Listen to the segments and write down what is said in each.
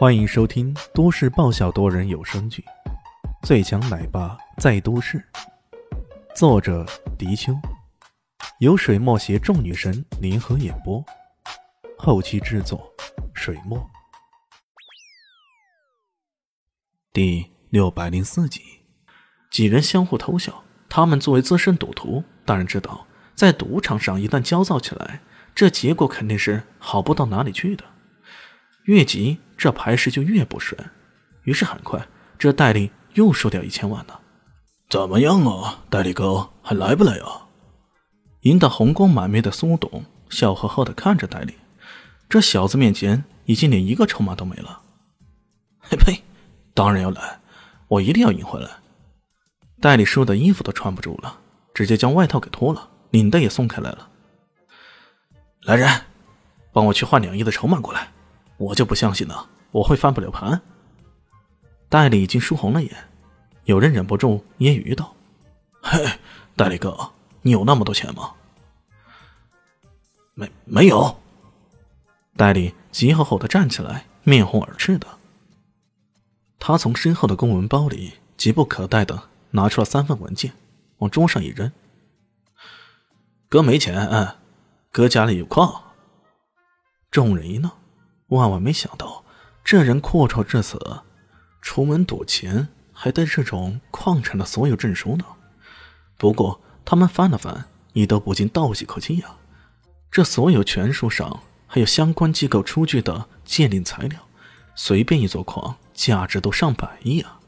欢迎收听都市爆笑多人有声剧《最强奶爸在都市》，作者：迪秋，由水墨携众女神联合演播，后期制作：水墨。第六百零四集，几人相互偷笑。他们作为资深赌徒，当然知道，在赌场上一旦焦躁起来，这结果肯定是好不到哪里去的。越急，这牌势就越不顺。于是很快，这戴笠又输掉一千万了。怎么样啊，戴笠哥，还来不来啊？赢得红光满面的苏董笑呵呵的看着戴笠，这小子面前已经连一个筹码都没了。嘿呸，当然要来，我一定要赢回来。戴笠输的衣服都穿不住了，直接将外套给脱了，领带也松开来了。来人，帮我去换两亿的筹码过来。我就不相信了，我会翻不了盘。戴笠已经输红了眼，有人忍不住揶揄道：“嘿，戴笠哥，你有那么多钱吗？”“没，没有。”戴笠急吼吼的站起来，面红耳赤的。他从身后的公文包里急不可待的拿出了三份文件，往桌上一扔：“哥没钱，哥家里有矿。”众人一闹。万万没想到，这人阔绰至此，出门赌钱还带这种矿产的所有证书呢。不过他们翻了翻，也都不禁倒吸口气呀。这所有权书上还有相关机构出具的鉴定材料，随便一座矿价值都上百亿啊！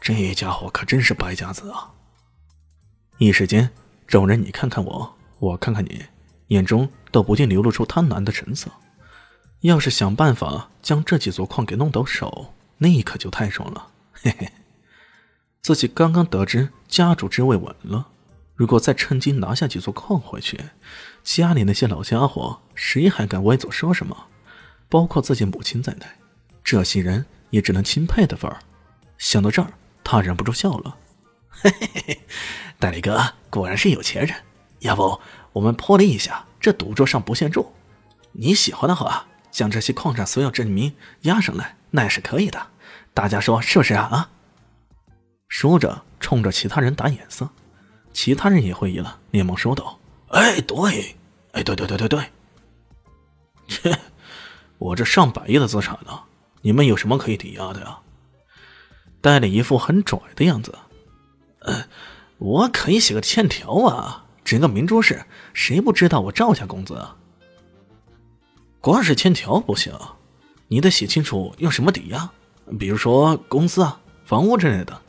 这家伙可真是败家子啊！一时间，众人你看看我，我看看你，眼中都不禁流露出贪婪的神色。要是想办法将这几座矿给弄到手，那可就太爽了。嘿嘿，自己刚刚得知家主之位稳了，如果再趁机拿下几座矿回去，家里那些老家伙谁还敢歪嘴说什么？包括自己母亲在内，这些人也只能钦佩的份儿。想到这儿，他忍不住笑了。嘿嘿嘿，大力哥果然是有钱人。要不我们破例一下，这赌桌上不限注，你喜欢的话。将这些矿产所有证明押上来，那也是可以的。大家说是不是啊？啊！说着，冲着其他人打眼色，其他人也会意了，连忙说道：“哎，对，哎，对对对对对。切，我这上百亿的资产呢，你们有什么可以抵押的呀？”戴了一副很拽的样子。呃，我可以写个欠条啊，整个明珠市谁不知道我赵家公子啊？光是欠条不行，你得写清楚用什么抵押，比如说公司啊、房屋之类的。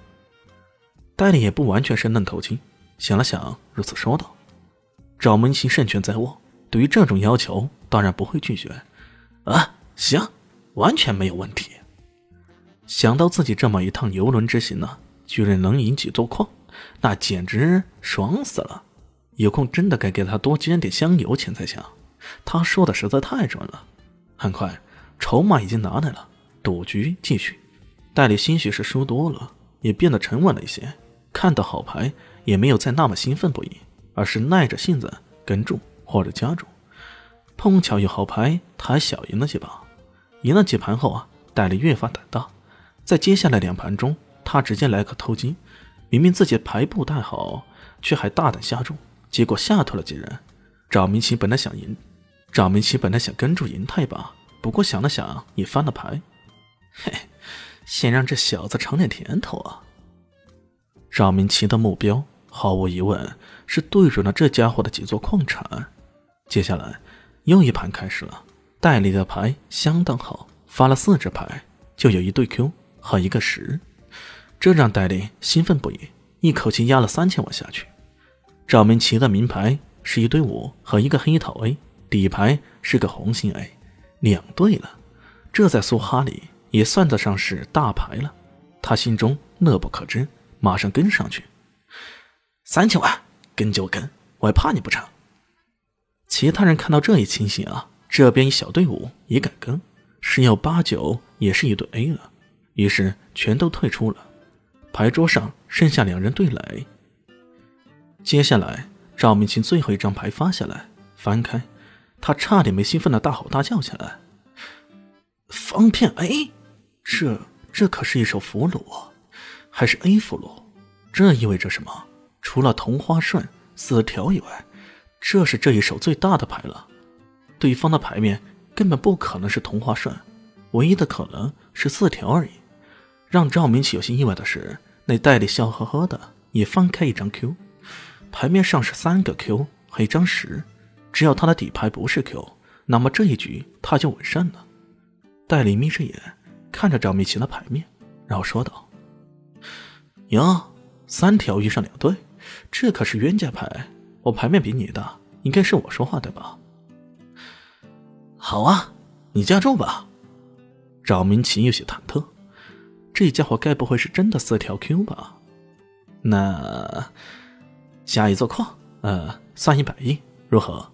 戴笠也不完全是愣头青，想了想，如此说道：“赵门清胜券在握，对于这种要求，当然不会拒绝。啊，行，完全没有问题。想到自己这么一趟游轮之行呢，居然能赢几座矿，那简直爽死了！有空真的该给他多捐点香油钱才行。”他说的实在太准了。很快，筹码已经拿来了，赌局继续。戴笠兴许是输多了，也变得沉稳了一些。看到好牌，也没有再那么兴奋不已，而是耐着性子跟住或者加注。碰巧有好牌，他还小赢了几把。赢了几盘后啊，戴笠越发胆大。在接下来两盘中，他直接来个偷金。明明自己牌不太好，却还大胆下注，结果吓退了几人。赵明奇本来想赢。赵明奇本来想跟住银泰吧，不过想了想，也翻了牌。嘿，先让这小子尝点甜头啊！赵明奇的目标毫无疑问是对准了这家伙的几座矿产。接下来又一盘开始了，戴笠的牌相当好，发了四只牌，就有一对 Q 和一个十，这让戴笠兴奋不已，一口气压了三千万下去。赵明奇的名牌是一对五和一个黑桃 A。底牌是个红心 A，两对了，这在苏哈里也算得上是大牌了。他心中乐不可支，马上跟上去。三千万，跟就跟，我还怕你不成？其他人看到这一情形啊，这边一小队伍也敢跟，十有八九也是一对 A 了，于是全都退出了。牌桌上剩下两人对垒。接下来，赵明清最后一张牌发下来，翻开。他差点没兴奋的大吼大叫起来：“方片 A，这这可是一手符箓，还是 A 俘虏，这意味着什么？除了同花顺四条以外，这是这一手最大的牌了。对方的牌面根本不可能是同花顺，唯一的可能是四条而已。让赵明启有些意外的是，那代理笑呵呵的也翻开一张 Q，牌面上是三个 Q 和一张十，只要他的底牌不是 Q，那么这一局他就稳胜了。戴笠眯着眼看着赵明奇的牌面，然后说道：“哟，三条遇上两对，这可是冤家牌。我牌面比你大，应该是我说话对吧？”“好啊，你加注吧。”赵明奇有些忐忑，这家伙该不会是真的四条 Q 吧？那下一座矿，呃，算一百亿，如何？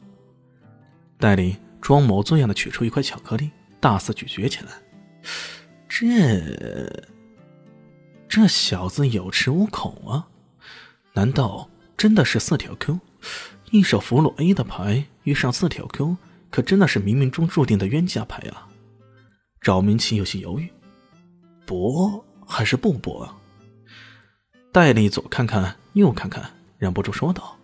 戴笠装模作样的取出一块巧克力。大肆咀嚼起来，这这小子有恃无恐啊！难道真的是四条 Q？一手俘虏 A 的牌遇上四条 Q，可真的是冥冥中注定的冤家牌啊！赵明奇有些犹豫，搏还是不搏啊？戴笠左看看右看看，忍不住说道：“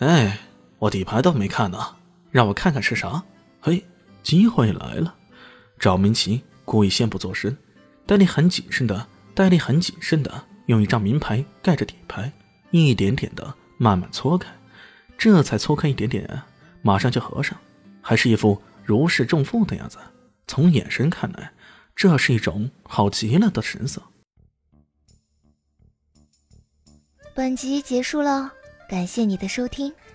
哎，我底牌都没看呢，让我看看是啥？嘿！”机会来了，赵明奇故意先不做声，戴笠很谨慎的，戴笠很谨慎的用一张名牌盖着底牌，一点点的慢慢搓开，这才搓开一点点，马上就合上，还是一副如释重负的样子。从眼神看来，这是一种好极了的神色。本集结束了，感谢你的收听，